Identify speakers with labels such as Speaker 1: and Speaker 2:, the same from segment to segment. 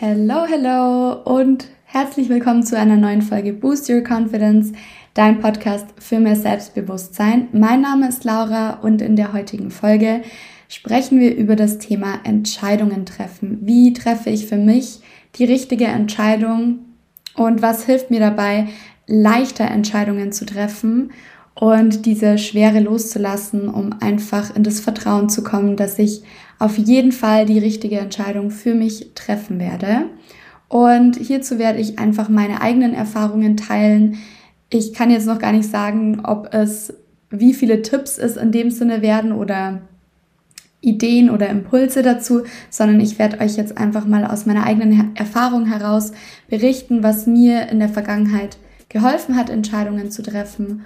Speaker 1: Hello, hello und herzlich willkommen zu einer neuen Folge Boost Your Confidence, dein Podcast für mehr Selbstbewusstsein. Mein Name ist Laura und in der heutigen Folge sprechen wir über das Thema Entscheidungen treffen. Wie treffe ich für mich die richtige Entscheidung und was hilft mir dabei, leichter Entscheidungen zu treffen und diese Schwere loszulassen, um einfach in das Vertrauen zu kommen, dass ich auf jeden Fall die richtige Entscheidung für mich treffen werde. Und hierzu werde ich einfach meine eigenen Erfahrungen teilen. Ich kann jetzt noch gar nicht sagen, ob es wie viele Tipps es in dem Sinne werden oder Ideen oder Impulse dazu, sondern ich werde euch jetzt einfach mal aus meiner eigenen Erfahrung heraus berichten, was mir in der Vergangenheit geholfen hat, Entscheidungen zu treffen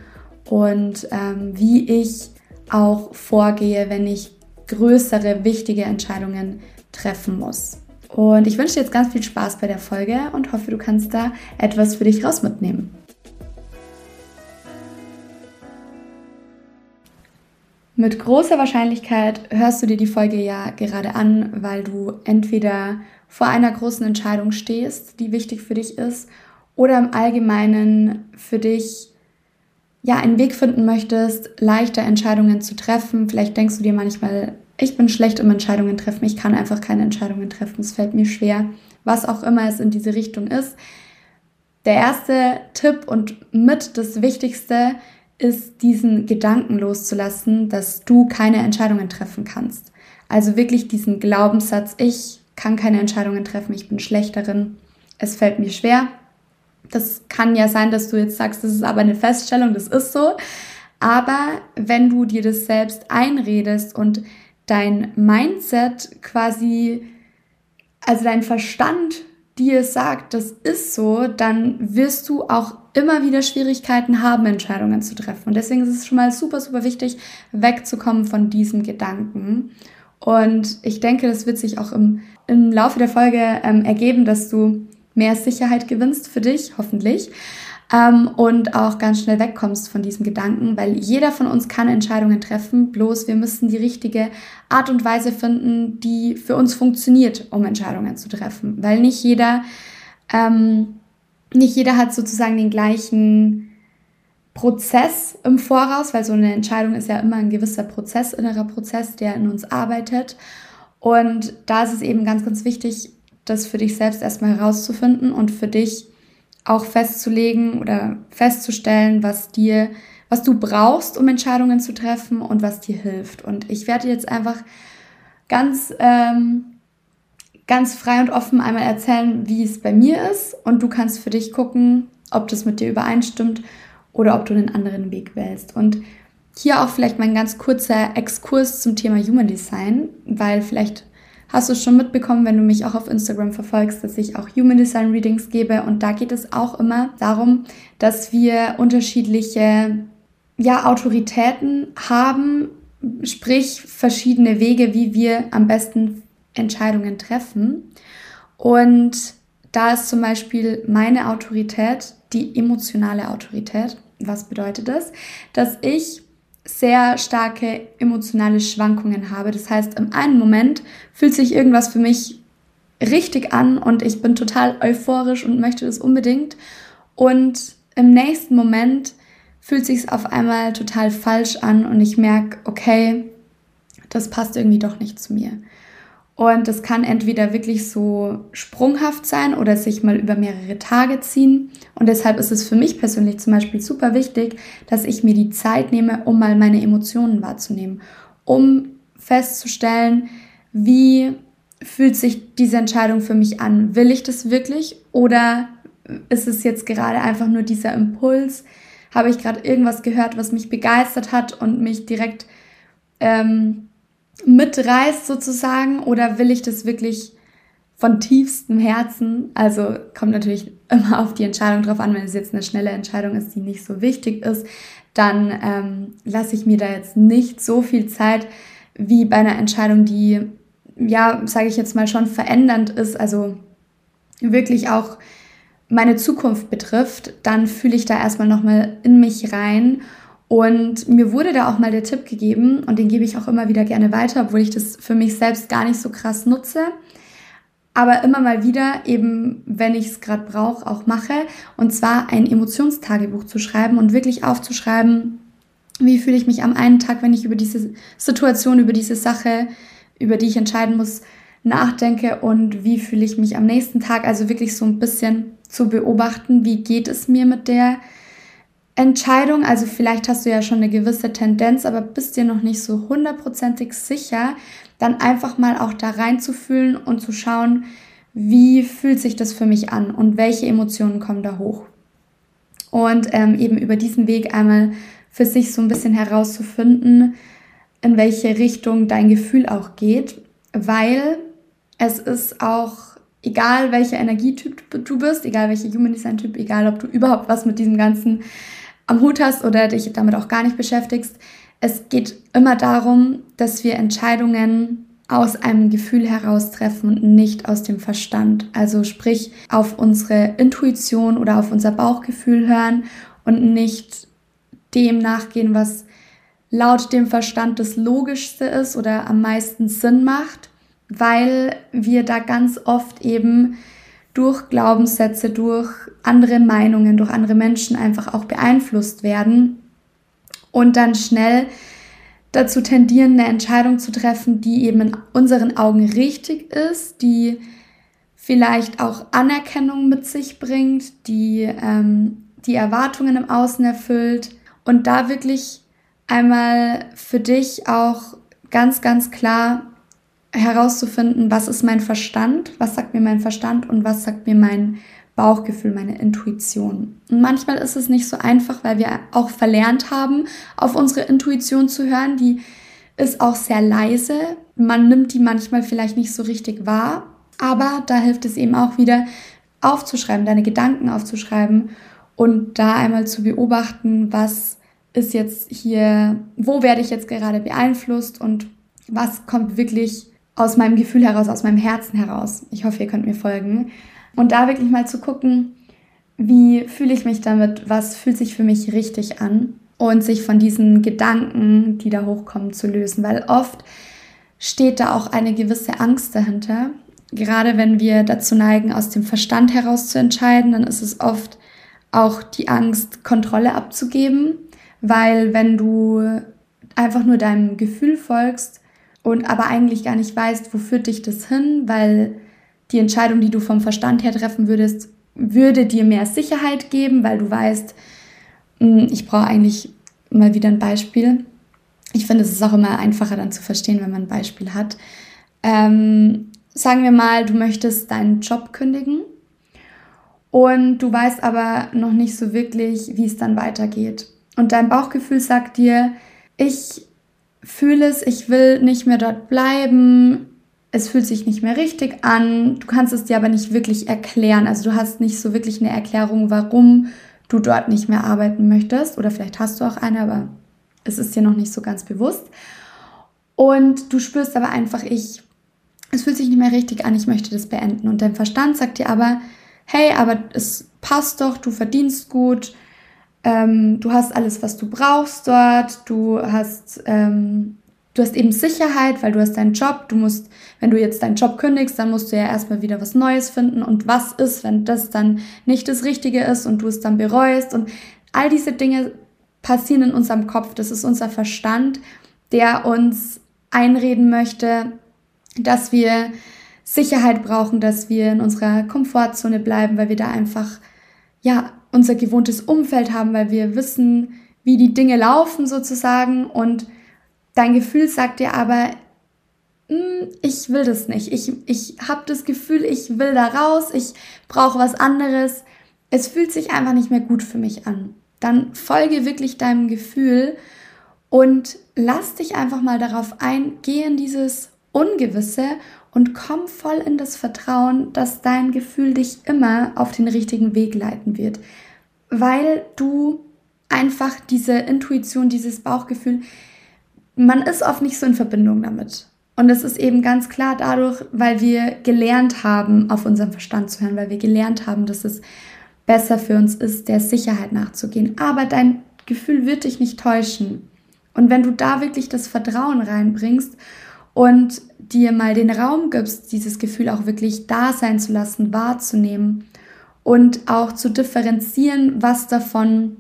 Speaker 1: und ähm, wie ich auch vorgehe, wenn ich größere, wichtige Entscheidungen treffen muss. Und ich wünsche dir jetzt ganz viel Spaß bei der Folge und hoffe, du kannst da etwas für dich raus mitnehmen. Mit großer Wahrscheinlichkeit hörst du dir die Folge ja gerade an, weil du entweder vor einer großen Entscheidung stehst, die wichtig für dich ist, oder im Allgemeinen für dich ja einen Weg finden möchtest, leichter Entscheidungen zu treffen. Vielleicht denkst du dir manchmal, ich bin schlecht im Entscheidungen treffen, ich kann einfach keine Entscheidungen treffen, es fällt mir schwer, was auch immer es in diese Richtung ist. Der erste Tipp und mit das Wichtigste ist, diesen Gedanken loszulassen, dass du keine Entscheidungen treffen kannst. Also wirklich diesen Glaubenssatz, ich kann keine Entscheidungen treffen, ich bin schlecht darin, es fällt mir schwer. Das kann ja sein, dass du jetzt sagst, das ist aber eine Feststellung, das ist so. Aber wenn du dir das selbst einredest und dein Mindset quasi, also dein Verstand dir sagt, das ist so, dann wirst du auch immer wieder Schwierigkeiten haben, Entscheidungen zu treffen. Und deswegen ist es schon mal super, super wichtig, wegzukommen von diesem Gedanken. Und ich denke, das wird sich auch im, im Laufe der Folge ähm, ergeben, dass du mehr Sicherheit gewinnst für dich, hoffentlich ähm, und auch ganz schnell wegkommst von diesem Gedanken, weil jeder von uns kann Entscheidungen treffen, bloß wir müssen die richtige Art und Weise finden, die für uns funktioniert, um Entscheidungen zu treffen, weil nicht jeder, ähm, nicht jeder hat sozusagen den gleichen Prozess im Voraus, weil so eine Entscheidung ist ja immer ein gewisser Prozess, innerer Prozess, der in uns arbeitet. Und da ist es eben ganz, ganz wichtig, das für dich selbst erstmal herauszufinden und für dich auch festzulegen oder festzustellen, was dir, was du brauchst, um Entscheidungen zu treffen und was dir hilft. Und ich werde jetzt einfach ganz, ähm, ganz frei und offen einmal erzählen, wie es bei mir ist. Und du kannst für dich gucken, ob das mit dir übereinstimmt oder ob du einen anderen Weg wählst. Und hier auch vielleicht mal ein ganz kurzer Exkurs zum Thema Human Design, weil vielleicht hast du schon mitbekommen, wenn du mich auch auf Instagram verfolgst, dass ich auch Human Design Readings gebe. Und da geht es auch immer darum, dass wir unterschiedliche ja, Autoritäten haben, sprich verschiedene Wege, wie wir am besten Entscheidungen treffen. Und da ist zum Beispiel meine Autorität die emotionale Autorität. Was bedeutet das? Dass ich sehr starke emotionale Schwankungen habe. Das heißt, im einen Moment fühlt sich irgendwas für mich richtig an und ich bin total euphorisch und möchte das unbedingt. Und im nächsten Moment fühlt sich es auf einmal total falsch an und ich merke, okay, das passt irgendwie doch nicht zu mir. Und das kann entweder wirklich so sprunghaft sein oder sich mal über mehrere Tage ziehen. Und deshalb ist es für mich persönlich zum Beispiel super wichtig, dass ich mir die Zeit nehme, um mal meine Emotionen wahrzunehmen, um festzustellen, wie fühlt sich diese Entscheidung für mich an? Will ich das wirklich oder ist es jetzt gerade einfach nur dieser Impuls? Habe ich gerade irgendwas gehört, was mich begeistert hat und mich direkt ähm, mitreißt sozusagen? Oder will ich das wirklich von tiefstem Herzen? Also kommt natürlich immer auf die Entscheidung drauf an, wenn es jetzt eine schnelle Entscheidung ist, die nicht so wichtig ist, dann ähm, lasse ich mir da jetzt nicht so viel Zeit wie bei einer Entscheidung, die, ja, sage ich jetzt mal, schon verändernd ist, also wirklich auch meine Zukunft betrifft, dann fühle ich da erstmal nochmal in mich rein Und mir wurde da auch mal der Tipp gegeben und den gebe ich auch immer wieder gerne weiter, obwohl ich das für mich selbst gar nicht so krass nutze. Aber immer mal wieder, eben wenn ich es gerade brauche, auch mache. Und zwar ein Emotionstagebuch zu schreiben und wirklich aufzuschreiben, wie fühle ich mich am einen Tag, wenn ich über diese Situation, über diese Sache, über die ich entscheiden muss, nachdenke und wie fühle ich mich am nächsten Tag. Also wirklich so ein bisschen zu beobachten, wie geht es mir mit der Entscheidung. Also vielleicht hast du ja schon eine gewisse Tendenz, aber bist dir noch nicht so hundertprozentig sicher, dann einfach mal auch da reinzufühlen und zu schauen, wie fühlt sich das für mich an und welche Emotionen kommen da hoch. Und ähm, eben über diesen Weg einmal für sich so ein bisschen herauszufinden, in welche Richtung dein Gefühl auch geht, weil es ist auch egal, welcher Energietyp du bist, egal welcher Human Design Typ, egal ob du überhaupt was mit diesem ganzen am Hut hast oder dich damit auch gar nicht beschäftigst. Es geht immer darum, dass wir Entscheidungen aus einem Gefühl heraus treffen und nicht aus dem Verstand. Also sprich auf unsere Intuition oder auf unser Bauchgefühl hören und nicht dem nachgehen, was laut dem Verstand das Logischste ist oder am meisten Sinn macht, weil wir da ganz oft eben durch Glaubenssätze, durch andere Meinungen, durch andere Menschen einfach auch beeinflusst werden und dann schnell dazu tendieren, eine Entscheidung zu treffen, die eben in unseren Augen richtig ist, die vielleicht auch Anerkennung mit sich bringt, die ähm, die Erwartungen im Außen erfüllt und da wirklich einmal für dich auch ganz, ganz klar herauszufinden, was ist mein Verstand, was sagt mir mein Verstand und was sagt mir mein Bauchgefühl, meine Intuition. Und manchmal ist es nicht so einfach, weil wir auch verlernt haben, auf unsere Intuition zu hören. Die ist auch sehr leise. Man nimmt die manchmal vielleicht nicht so richtig wahr. Aber da hilft es eben auch wieder aufzuschreiben, deine Gedanken aufzuschreiben und da einmal zu beobachten, was ist jetzt hier, wo werde ich jetzt gerade beeinflusst und was kommt wirklich aus meinem Gefühl heraus, aus meinem Herzen heraus. Ich hoffe, ihr könnt mir folgen. Und da wirklich mal zu gucken, wie fühle ich mich damit, was fühlt sich für mich richtig an und sich von diesen Gedanken, die da hochkommen, zu lösen. Weil oft steht da auch eine gewisse Angst dahinter. Gerade wenn wir dazu neigen, aus dem Verstand heraus zu entscheiden, dann ist es oft auch die Angst, Kontrolle abzugeben, weil wenn du einfach nur deinem Gefühl folgst und aber eigentlich gar nicht weißt, wo führt dich das hin, weil die Entscheidung, die du vom Verstand her treffen würdest, würde dir mehr Sicherheit geben, weil du weißt, hm, ich brauche eigentlich mal wieder ein Beispiel. Ich finde, es ist auch immer einfacher dann zu verstehen, wenn man ein Beispiel hat. Ähm, sagen wir mal, du möchtest deinen Job kündigen und du weißt aber noch nicht so wirklich, wie es dann weitergeht. Und dein Bauchgefühl sagt dir, ich fühle es, ich will nicht mehr dort bleiben, es fühlt sich nicht mehr richtig an, du kannst es dir aber nicht wirklich erklären. Also du hast nicht so wirklich eine Erklärung, warum du dort nicht mehr arbeiten möchtest. Oder vielleicht hast du auch eine, aber es ist dir noch nicht so ganz bewusst. Und du spürst aber einfach, ich, es fühlt sich nicht mehr richtig an, ich möchte das beenden. Und dein Verstand sagt dir aber, hey, aber es passt doch, du verdienst gut, ähm, du hast alles, was du brauchst dort, du hast, ähm, du hast eben Sicherheit, weil du hast deinen Job, du musst, wenn du jetzt deinen Job kündigst, dann musst du ja erstmal wieder was Neues finden. Und was ist, wenn das dann nicht das Richtige ist und du es dann bereust? Und all diese Dinge passieren in unserem Kopf, das ist unser Verstand, der uns einreden möchte, dass wir Sicherheit brauchen, dass wir in unserer Komfortzone bleiben, weil wir da einfach, ja, unser gewohntes Umfeld haben, weil wir wissen, wie die Dinge laufen sozusagen und dein Gefühl sagt dir aber, hm, ich will das nicht. Ich, ich habe das Gefühl, ich will da raus, ich brauche was anderes. Es fühlt sich einfach nicht mehr gut für mich an. Dann folge wirklich deinem Gefühl und lass dich einfach mal darauf ein, geh in dieses Ungewisse und komm voll in das Vertrauen, dass dein Gefühl dich immer auf den richtigen Weg leiten wird, weil du einfach diese Intuition, dieses Bauchgefühl, man ist oft nicht so in Verbindung damit. Und es ist eben ganz klar dadurch, weil wir gelernt haben, auf unseren Verstand zu hören, weil wir gelernt haben, dass es besser für uns ist, der Sicherheit nachzugehen. Aber dein Gefühl wird dich nicht täuschen. Und wenn du da wirklich das Vertrauen reinbringst und dir mal den Raum gibst, dieses Gefühl auch wirklich da sein zu lassen, wahrzunehmen und auch zu differenzieren, was davon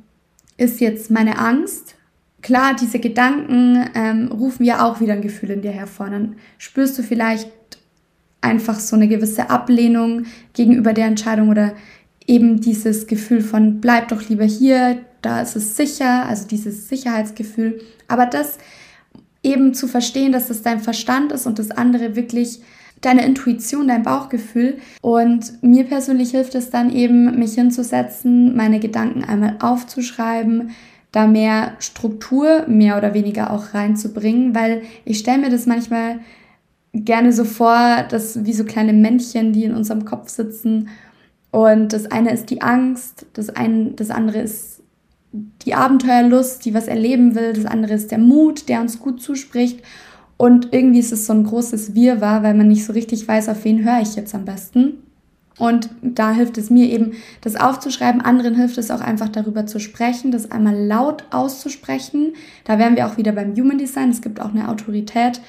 Speaker 1: ist jetzt meine Angst. Klar, diese Gedanken ähm, rufen ja auch wieder ein Gefühl in dir hervor. Dann spürst du vielleicht einfach so eine gewisse Ablehnung gegenüber der Entscheidung oder eben dieses Gefühl von bleib doch lieber hier, da ist es sicher, also dieses Sicherheitsgefühl. Aber das eben zu verstehen, dass das dein Verstand ist und das andere wirklich deine Intuition, dein Bauchgefühl. Und mir persönlich hilft es dann eben, mich hinzusetzen, meine Gedanken einmal aufzuschreiben, da mehr Struktur mehr oder weniger auch reinzubringen, weil ich stelle mir das manchmal gerne so vor, dass wie so kleine Männchen, die in unserem Kopf sitzen. Und das eine ist die Angst, das, eine, das andere ist die Abenteuerlust, die was erleben will, das andere ist der Mut, der uns gut zuspricht. Und irgendwie ist es so ein großes Wirrwarr, weil man nicht so richtig weiß, auf wen höre ich jetzt am besten. Und da hilft es mir eben, das aufzuschreiben. Anderen hilft es auch einfach darüber zu sprechen, das einmal laut auszusprechen. Da wären wir auch wieder beim Human Design. Es gibt auch eine Autorität,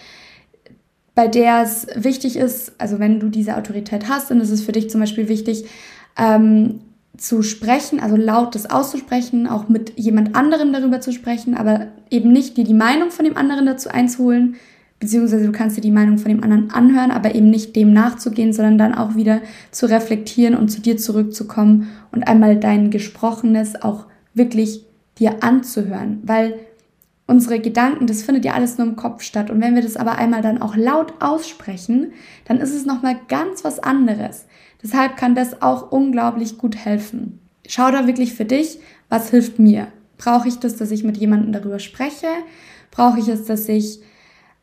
Speaker 1: bei der es wichtig ist, also wenn du diese Autorität hast, dann ist es für dich zum Beispiel wichtig, ähm, zu sprechen, also laut das auszusprechen, auch mit jemand anderem darüber zu sprechen, aber eben nicht dir die Meinung von dem anderen dazu einzuholen, beziehungsweise du kannst dir die Meinung von dem anderen anhören, aber eben nicht dem nachzugehen, sondern dann auch wieder zu reflektieren und zu dir zurückzukommen und einmal dein Gesprochenes auch wirklich dir anzuhören, weil unsere Gedanken, das findet ja alles nur im Kopf statt. Und wenn wir das aber einmal dann auch laut aussprechen, dann ist es nochmal ganz was anderes. Deshalb kann das auch unglaublich gut helfen. Schau da wirklich für dich, was hilft mir. Brauche ich das, dass ich mit jemandem darüber spreche? Brauche ich es, dass ich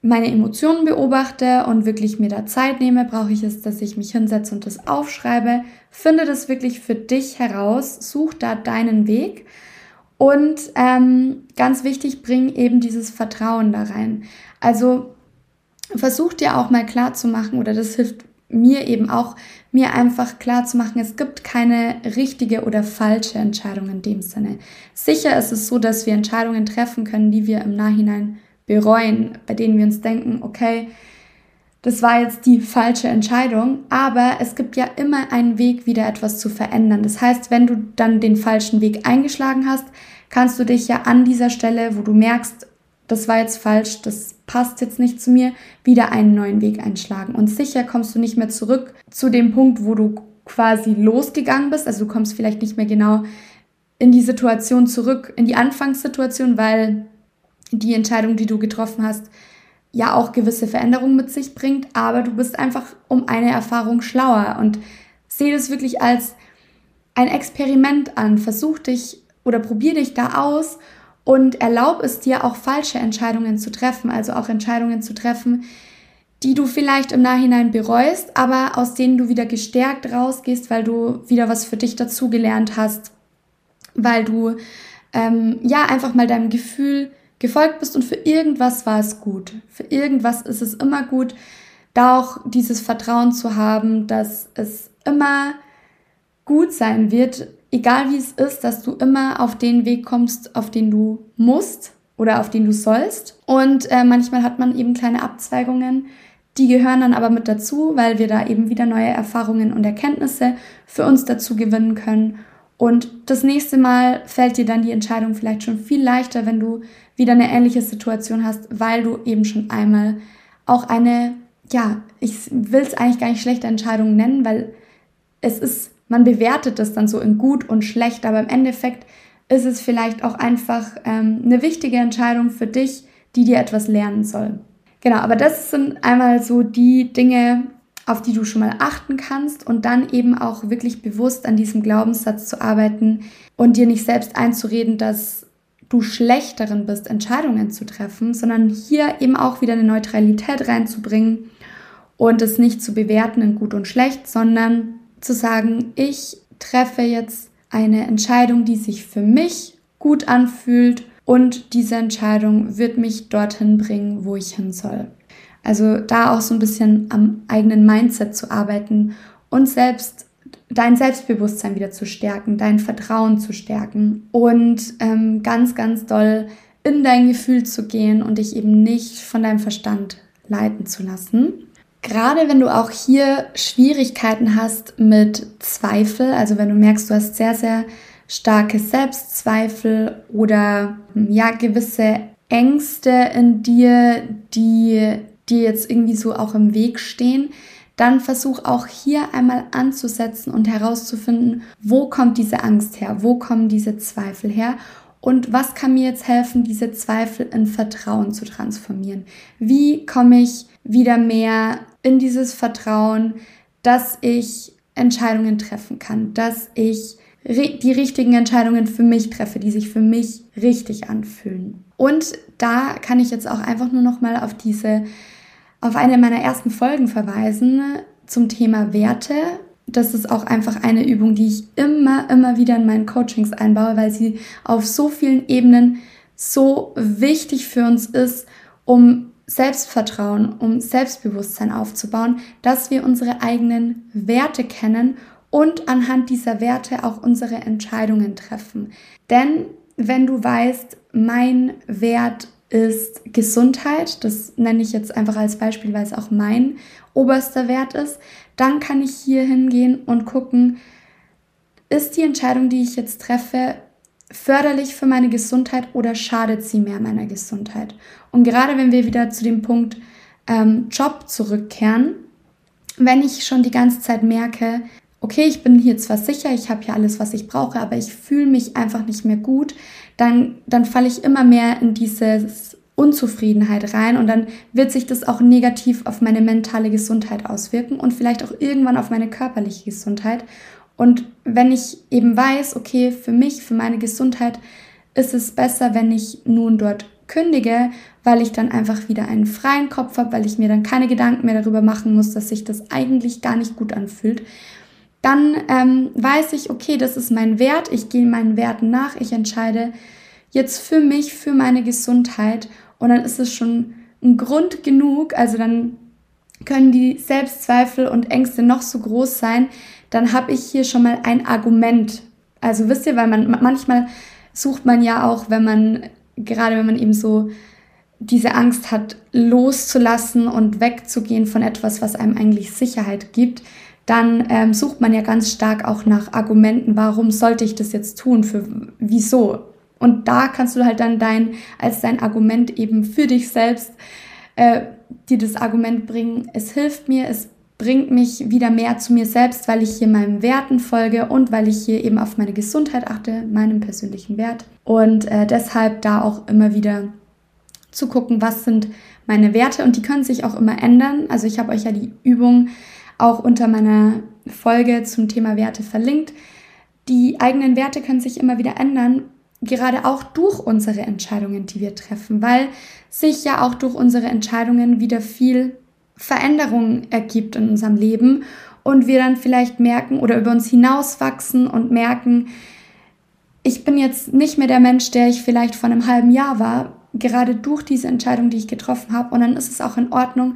Speaker 1: meine Emotionen beobachte und wirklich mir da Zeit nehme? Brauche ich es, dass ich mich hinsetze und das aufschreibe? Finde das wirklich für dich heraus. Such da deinen Weg und ähm, ganz wichtig, bring eben dieses Vertrauen da rein. Also versuch dir auch mal klar zu machen, oder das hilft mir eben auch, mir einfach klar zu machen, es gibt keine richtige oder falsche Entscheidung in dem Sinne. Sicher ist es so, dass wir Entscheidungen treffen können, die wir im Nachhinein bereuen, bei denen wir uns denken, okay, das war jetzt die falsche Entscheidung, aber es gibt ja immer einen Weg, wieder etwas zu verändern. Das heißt, wenn du dann den falschen Weg eingeschlagen hast, kannst du dich ja an dieser Stelle, wo du merkst, das war jetzt falsch, das passt jetzt nicht zu mir, wieder einen neuen Weg einschlagen. Und sicher kommst du nicht mehr zurück zu dem Punkt, wo du quasi losgegangen bist. Also du kommst vielleicht nicht mehr genau in die Situation zurück, in die Anfangssituation, weil die Entscheidung, die du getroffen hast, ja auch gewisse Veränderungen mit sich bringt, aber du bist einfach um eine Erfahrung schlauer und sehe das wirklich als ein Experiment an. Versuch dich oder probier dich da aus und erlaub es dir auch falsche Entscheidungen zu treffen, also auch Entscheidungen zu treffen, die du vielleicht im Nachhinein bereust, aber aus denen du wieder gestärkt rausgehst, weil du wieder was für dich dazugelernt hast, weil du ähm, ja einfach mal deinem Gefühl gefolgt bist und für irgendwas war es gut. Für irgendwas ist es immer gut, da auch dieses Vertrauen zu haben, dass es immer gut sein wird, egal wie es ist, dass du immer auf den Weg kommst, auf den du musst oder auf den du sollst. Und äh, manchmal hat man eben kleine Abzweigungen, die gehören dann aber mit dazu, weil wir da eben wieder neue Erfahrungen und Erkenntnisse für uns dazu gewinnen können. Und das nächste Mal fällt dir dann die Entscheidung vielleicht schon viel leichter, wenn du wieder eine ähnliche Situation hast, weil du eben schon einmal auch eine, ja, ich will es eigentlich gar nicht schlechte Entscheidung nennen, weil es ist, man bewertet das dann so in gut und schlecht, aber im Endeffekt ist es vielleicht auch einfach ähm, eine wichtige Entscheidung für dich, die dir etwas lernen soll. Genau, aber das sind einmal so die Dinge, auf die du schon mal achten kannst und dann eben auch wirklich bewusst an diesem Glaubenssatz zu arbeiten und dir nicht selbst einzureden, dass du schlecht darin bist, Entscheidungen zu treffen, sondern hier eben auch wieder eine Neutralität reinzubringen und es nicht zu bewerten in gut und schlecht, sondern zu sagen, ich treffe jetzt eine Entscheidung, die sich für mich gut anfühlt und diese Entscheidung wird mich dorthin bringen, wo ich hin soll. Also da auch so ein bisschen am eigenen Mindset zu arbeiten und selbst dein Selbstbewusstsein wieder zu stärken, dein Vertrauen zu stärken und ähm, ganz, ganz doll in dein Gefühl zu gehen und dich eben nicht von deinem Verstand leiten zu lassen. Gerade wenn du auch hier Schwierigkeiten hast mit Zweifel, also wenn du merkst, du hast sehr, sehr starke Selbstzweifel oder ja, gewisse Ängste in dir, die dir jetzt irgendwie so auch im Weg stehen, dann versuch auch hier einmal anzusetzen und herauszufinden, wo kommt diese Angst her, wo kommen diese Zweifel her und was kann mir jetzt helfen, diese Zweifel in Vertrauen zu transformieren? Wie komme ich wieder mehr in dieses Vertrauen, dass ich Entscheidungen treffen kann, dass ich die richtigen Entscheidungen für mich treffe, die sich für mich richtig anfühlen. Und da kann ich jetzt auch einfach nur noch mal auf diese auf eine meiner ersten Folgen verweisen zum Thema Werte. Das ist auch einfach eine Übung, die ich immer, immer wieder in meinen Coachings einbaue, weil sie auf so vielen Ebenen so wichtig für uns ist, um Selbstvertrauen, um Selbstbewusstsein aufzubauen, dass wir unsere eigenen Werte kennen und anhand dieser Werte auch unsere Entscheidungen treffen. Denn wenn du weißt, mein Wert ist Gesundheit, das nenne ich jetzt einfach als Beispiel, weil es auch mein oberster Wert ist, dann kann ich hier hingehen und gucken, ist die Entscheidung, die ich jetzt treffe, förderlich für meine Gesundheit oder schadet sie mehr meiner Gesundheit? Und gerade wenn wir wieder zu dem Punkt ähm, Job zurückkehren, wenn ich schon die ganze Zeit merke, okay, ich bin hier zwar sicher, ich habe hier alles, was ich brauche, aber ich fühle mich einfach nicht mehr gut, dann, dann falle ich immer mehr in diese Unzufriedenheit rein und dann wird sich das auch negativ auf meine mentale Gesundheit auswirken und vielleicht auch irgendwann auf meine körperliche Gesundheit. Und wenn ich eben weiß, okay, für mich, für meine Gesundheit ist es besser, wenn ich nun dort kündige, weil ich dann einfach wieder einen freien Kopf habe, weil ich mir dann keine Gedanken mehr darüber machen muss, dass sich das eigentlich gar nicht gut anfühlt, dann ähm, weiß ich, okay, das ist mein Wert, ich gehe meinen Werten nach, ich entscheide jetzt für mich, für meine Gesundheit. Und dann ist es schon ein Grund genug, also dann können die Selbstzweifel und Ängste noch so groß sein, dann habe ich hier schon mal ein Argument. Also wisst ihr, weil man manchmal sucht man ja auch, wenn man gerade wenn man eben so diese Angst hat, loszulassen und wegzugehen von etwas, was einem eigentlich Sicherheit gibt, dann ähm, sucht man ja ganz stark auch nach Argumenten, warum sollte ich das jetzt tun, für wieso. Und da kannst du halt dann dein, als dein Argument eben für dich selbst, äh, dir das Argument bringen, es hilft mir, es bringt mich wieder mehr zu mir selbst, weil ich hier meinen Werten folge und weil ich hier eben auf meine Gesundheit achte, meinem persönlichen Wert. Und äh, deshalb da auch immer wieder zu gucken, was sind meine Werte und die können sich auch immer ändern. Also ich habe euch ja die Übung auch unter meiner Folge zum Thema Werte verlinkt. Die eigenen Werte können sich immer wieder ändern, gerade auch durch unsere Entscheidungen, die wir treffen, weil sich ja auch durch unsere Entscheidungen wieder viel Veränderung ergibt in unserem Leben und wir dann vielleicht merken oder über uns hinauswachsen und merken, ich bin jetzt nicht mehr der Mensch, der ich vielleicht vor einem halben Jahr war, gerade durch diese Entscheidung, die ich getroffen habe. Und dann ist es auch in Ordnung,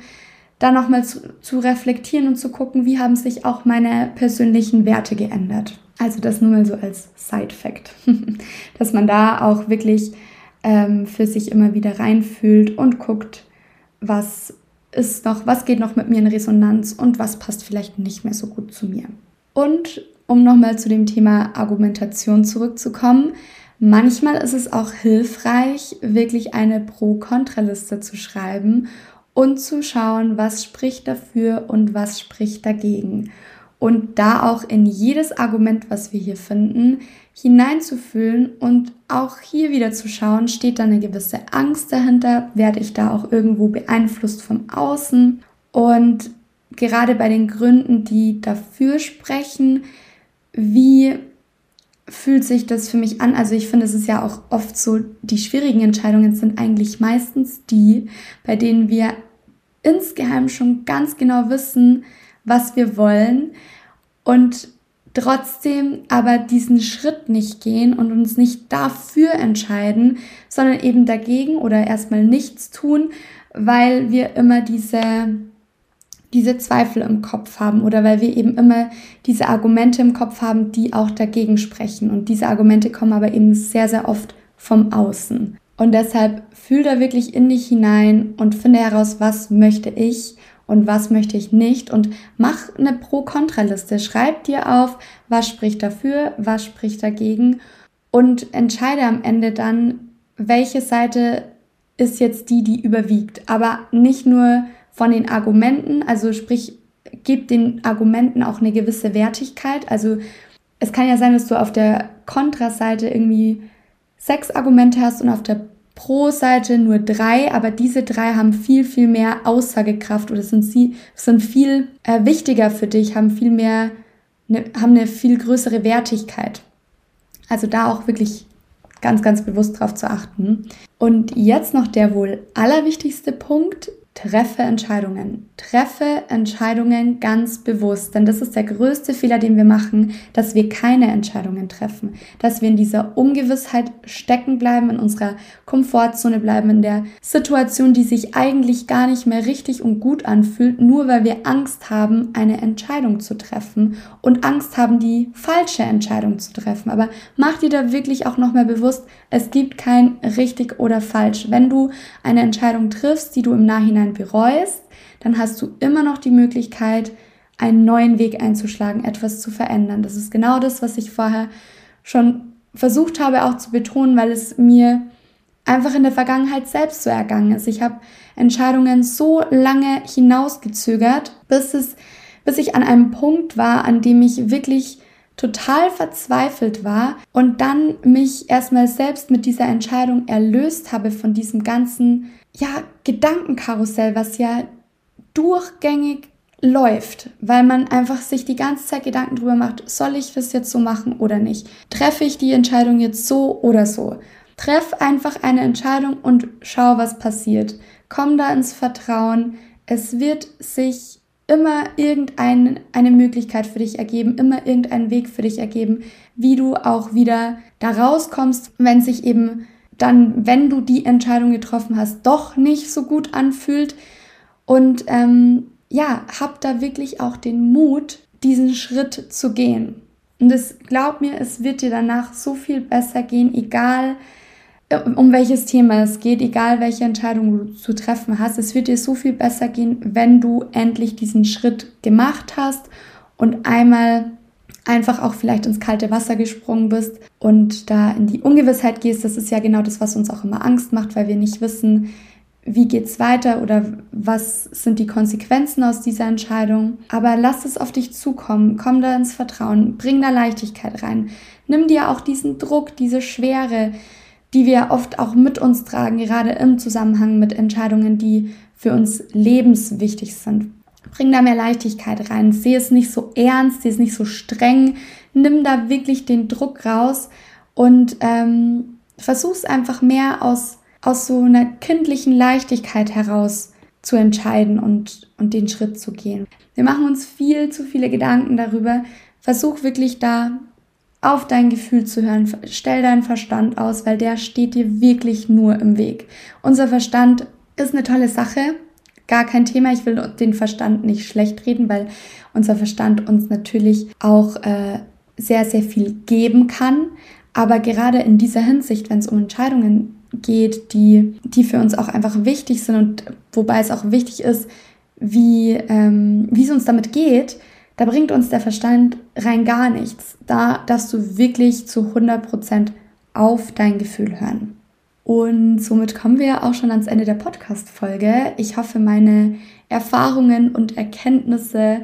Speaker 1: da nochmal zu, zu reflektieren und zu gucken, wie haben sich auch meine persönlichen Werte geändert. Also das nur mal so als Side-Fact, dass man da auch wirklich ähm, für sich immer wieder reinfühlt und guckt, was ist noch, was geht noch mit mir in Resonanz und was passt vielleicht nicht mehr so gut zu mir. Und um nochmal zu dem Thema Argumentation zurückzukommen, manchmal ist es auch hilfreich, wirklich eine Pro-Kontra-Liste zu schreiben und zu schauen, was spricht dafür und was spricht dagegen. Und da auch in jedes Argument, was wir hier finden, hineinzufühlen und auch hier wieder zu schauen, steht da eine gewisse Angst dahinter, werde ich da auch irgendwo beeinflusst vom Außen. Und gerade bei den Gründen, die dafür sprechen, wie fühlt sich das für mich an? Also ich finde, es ist ja auch oft so, die schwierigen Entscheidungen sind eigentlich meistens die, bei denen wir insgeheim schon ganz genau wissen, was wir wollen und trotzdem aber diesen Schritt nicht gehen und uns nicht dafür entscheiden, sondern eben dagegen oder erstmal nichts tun, weil wir immer diese diese Zweifel im Kopf haben oder weil wir eben immer diese Argumente im Kopf haben, die auch dagegen sprechen. Und diese Argumente kommen aber eben sehr, sehr oft vom Außen. Und deshalb fühl da wirklich in dich hinein und finde heraus, was möchte ich und was möchte ich nicht und mach eine Pro-Kontra-Liste. Schreib dir auf, was spricht dafür, was spricht dagegen und entscheide am Ende dann, welche Seite ist jetzt die, die überwiegt. Aber nicht nur von den Argumenten, also sprich, gib den Argumenten auch eine gewisse Wertigkeit. Also es kann ja sein, dass du auf der Kontraseite irgendwie sechs Argumente hast und auf der Pro-Seite nur drei, aber diese drei haben viel, viel mehr Aussagekraft oder sind, sie, sind viel äh, wichtiger für dich, haben viel mehr, ne, haben eine viel größere Wertigkeit. Also da auch wirklich ganz, ganz bewusst drauf zu achten. Und jetzt noch der wohl allerwichtigste Punkt, Treffe Entscheidungen. Treffe Entscheidungen ganz bewusst, denn das ist der größte Fehler, den wir machen, dass wir keine Entscheidungen treffen, dass wir in dieser Ungewissheit stecken bleiben, in unserer Komfortzone bleiben, in der Situation, die sich eigentlich gar nicht mehr richtig und gut anfühlt, nur weil wir Angst haben, eine Entscheidung zu treffen und Angst haben, die falsche Entscheidung zu treffen. Aber mach dir da wirklich auch nochmal bewusst, es gibt kein richtig oder falsch. Wenn du eine Entscheidung triffst, die du im Nachhinein bereust, dann hast du immer noch die Möglichkeit, einen neuen Weg einzuschlagen, etwas zu verändern. Das ist genau das, was ich vorher schon versucht habe auch zu betonen, weil es mir einfach in der Vergangenheit selbst so ergangen ist. Ich habe Entscheidungen so lange hinausgezögert, bis es bis ich an einem Punkt war, an dem ich wirklich total verzweifelt war und dann mich erstmal selbst mit dieser Entscheidung erlöst habe von diesem ganzen, ja, Gedankenkarussell, was ja durchgängig läuft, weil man einfach sich die ganze Zeit Gedanken drüber macht, soll ich das jetzt so machen oder nicht? Treffe ich die Entscheidung jetzt so oder so? Treff einfach eine Entscheidung und schau, was passiert. Komm da ins Vertrauen. Es wird sich immer irgendeine Möglichkeit für dich ergeben, immer irgendeinen Weg für dich ergeben, wie du auch wieder da rauskommst, wenn sich eben dann, wenn du die Entscheidung getroffen hast, doch nicht so gut anfühlt. Und ähm, ja, hab da wirklich auch den Mut, diesen Schritt zu gehen. Und es glaub mir, es wird dir danach so viel besser gehen, egal um welches Thema es geht, egal welche Entscheidung du zu treffen hast. Es wird dir so viel besser gehen, wenn du endlich diesen Schritt gemacht hast und einmal einfach auch vielleicht ins kalte Wasser gesprungen bist und da in die Ungewissheit gehst. Das ist ja genau das, was uns auch immer Angst macht, weil wir nicht wissen, wie geht's weiter oder was sind die Konsequenzen aus dieser Entscheidung. Aber lass es auf dich zukommen, komm da ins Vertrauen, bring da Leichtigkeit rein. Nimm dir auch diesen Druck, diese Schwere, die wir oft auch mit uns tragen, gerade im Zusammenhang mit Entscheidungen, die für uns lebenswichtig sind. Bring da mehr Leichtigkeit rein. Sehe es nicht so ernst, sehe es nicht so streng. Nimm da wirklich den Druck raus und ähm, versuch es einfach mehr aus, aus so einer kindlichen Leichtigkeit heraus zu entscheiden und, und den Schritt zu gehen. Wir machen uns viel zu viele Gedanken darüber. Versuch wirklich da auf dein Gefühl zu hören. Stell deinen Verstand aus, weil der steht dir wirklich nur im Weg. Unser Verstand ist eine tolle Sache, gar kein Thema. Ich will den Verstand nicht schlecht reden, weil unser Verstand uns natürlich auch äh, sehr, sehr viel geben kann. Aber gerade in dieser Hinsicht, wenn es um Entscheidungen geht, die, die für uns auch einfach wichtig sind und wobei es auch wichtig ist, wie, ähm, wie es uns damit geht, da bringt uns der Verstand rein gar nichts. Da darfst du wirklich zu 100% auf dein Gefühl hören. Und somit kommen wir auch schon ans Ende der Podcast-Folge. Ich hoffe, meine Erfahrungen und Erkenntnisse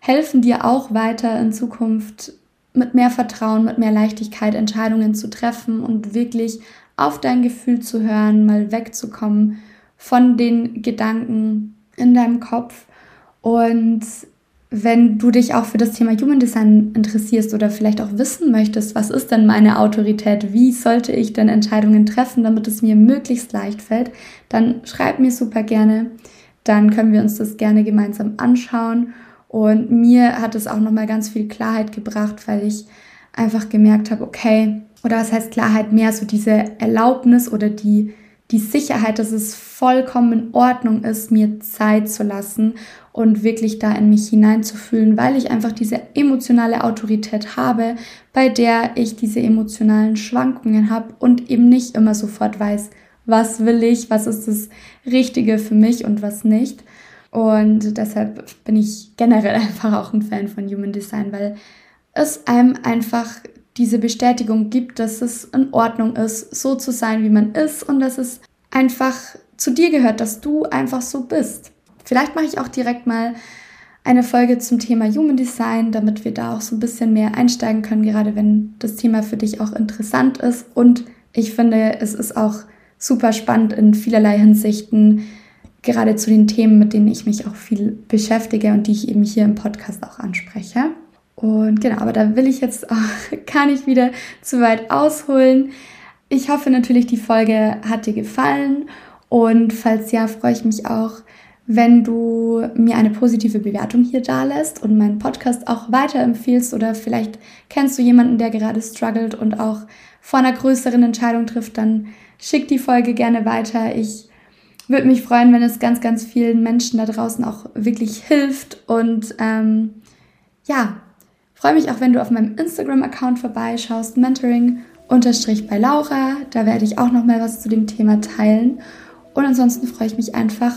Speaker 1: helfen dir auch weiter in Zukunft mit mehr Vertrauen, mit mehr Leichtigkeit Entscheidungen zu treffen und wirklich auf dein Gefühl zu hören, mal wegzukommen von den Gedanken in deinem Kopf und wenn du dich auch für das Thema Human Design interessierst oder vielleicht auch wissen möchtest, was ist denn meine Autorität, wie sollte ich denn Entscheidungen treffen, damit es mir möglichst leicht fällt, dann schreib mir super gerne. Dann können wir uns das gerne gemeinsam anschauen. Und mir hat es auch nochmal ganz viel Klarheit gebracht, weil ich einfach gemerkt habe, okay, oder was heißt Klarheit mehr so diese Erlaubnis oder die die Sicherheit, dass es vollkommen in Ordnung ist, mir Zeit zu lassen und wirklich da in mich hineinzufühlen, weil ich einfach diese emotionale Autorität habe, bei der ich diese emotionalen Schwankungen habe und eben nicht immer sofort weiß, was will ich, was ist das Richtige für mich und was nicht. Und deshalb bin ich generell einfach auch ein Fan von Human Design, weil es einem einfach diese Bestätigung gibt, dass es in Ordnung ist, so zu sein, wie man ist und dass es einfach zu dir gehört, dass du einfach so bist. Vielleicht mache ich auch direkt mal eine Folge zum Thema Human Design, damit wir da auch so ein bisschen mehr einsteigen können, gerade wenn das Thema für dich auch interessant ist. Und ich finde, es ist auch super spannend in vielerlei Hinsichten, gerade zu den Themen, mit denen ich mich auch viel beschäftige und die ich eben hier im Podcast auch anspreche. Und genau, aber da will ich jetzt auch gar nicht wieder zu weit ausholen. Ich hoffe natürlich, die Folge hat dir gefallen und falls ja, freue ich mich auch, wenn du mir eine positive Bewertung hier da lässt und meinen Podcast auch weiterempfiehlst oder vielleicht kennst du jemanden, der gerade struggelt und auch vor einer größeren Entscheidung trifft, dann schick die Folge gerne weiter. Ich würde mich freuen, wenn es ganz, ganz vielen Menschen da draußen auch wirklich hilft und ähm, ja, freue mich auch, wenn du auf meinem Instagram-Account vorbeischaust, Mentoring unterstrich bei Laura. Da werde ich auch noch mal was zu dem Thema teilen. Und ansonsten freue ich mich einfach,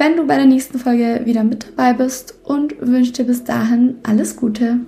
Speaker 1: wenn du bei der nächsten Folge wieder mit dabei bist und wünsche dir bis dahin alles Gute.